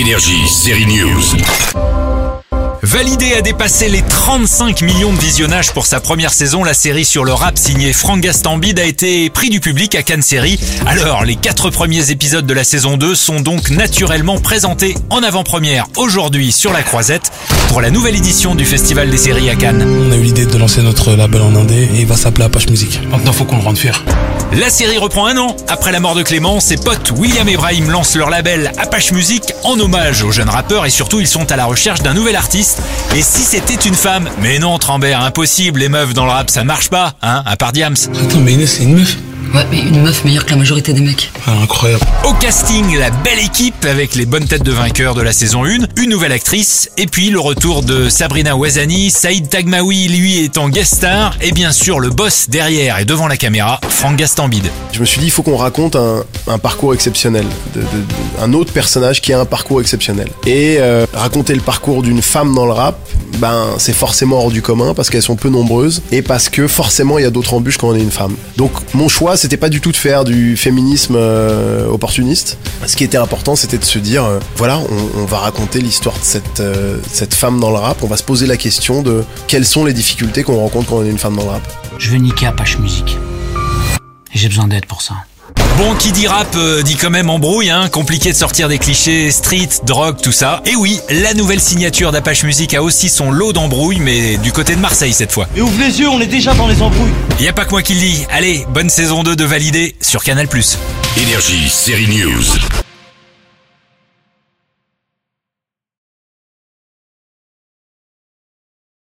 Énergie, série News. Validé a dépassé les 35 millions de visionnages pour sa première saison. La série sur le rap signée Franck Gastambide a été pris du public à Cannes Série. Alors, les quatre premiers épisodes de la saison 2 sont donc naturellement présentés en avant-première aujourd'hui sur la Croisette pour la nouvelle édition du Festival des séries à Cannes. On a eu l'idée de lancer notre label en indé et il va s'appeler Apache Music. Maintenant, faut qu'on le rende fier. La série reprend un an. Après la mort de Clément, ses potes William et Brahim lancent leur label Apache Music en hommage aux jeunes rappeurs et surtout ils sont à la recherche d'un nouvel artiste. Et si c'était une femme? Mais non, Trambert, impossible, les meufs dans le rap ça marche pas, hein, à part Diams. Attends, mais c'est une meuf Ouais, mais une meuf meilleure que la majorité des mecs. Ah, Incroyable. Au casting, la belle équipe avec les bonnes têtes de vainqueurs de la saison 1, une nouvelle actrice, et puis le retour de Sabrina Ouazani, Saïd Tagmaoui lui étant guest star, et bien sûr le boss derrière et devant la caméra, Franck Gastambide. Je me suis dit, il faut qu'on raconte un, un parcours exceptionnel, de- de- de- un autre personnage qui a un parcours exceptionnel. Et euh, raconter le parcours d'une femme dans le rap, ben c'est forcément hors du commun parce qu'elles sont peu nombreuses et parce que forcément il y a d'autres embûches quand on est une femme. Donc mon choix, c'était pas du tout de faire du féminisme euh, opportuniste. Ce qui était important, c'était de se dire, euh, voilà, on, va raconter l'histoire de cette, euh, cette femme dans le rap. On va se poser la question de quelles sont les difficultés qu'on rencontre quand on est une femme dans le rap. Je veux niquer Apache Music. Et j'ai besoin d'aide pour ça. Bon, qui dit rap euh, dit quand même embrouille, hein, compliqué de sortir des clichés, street, drogue, tout ça. Et oui, la nouvelle signature d'Apache Music a aussi son lot d'embrouilles, mais du côté de Marseille cette fois. Et ouvre les yeux, on est déjà dans les embrouilles. Y a pas que moi qui le dis. Allez, bonne saison 2 de Validé sur Canal+. Énergie, série News.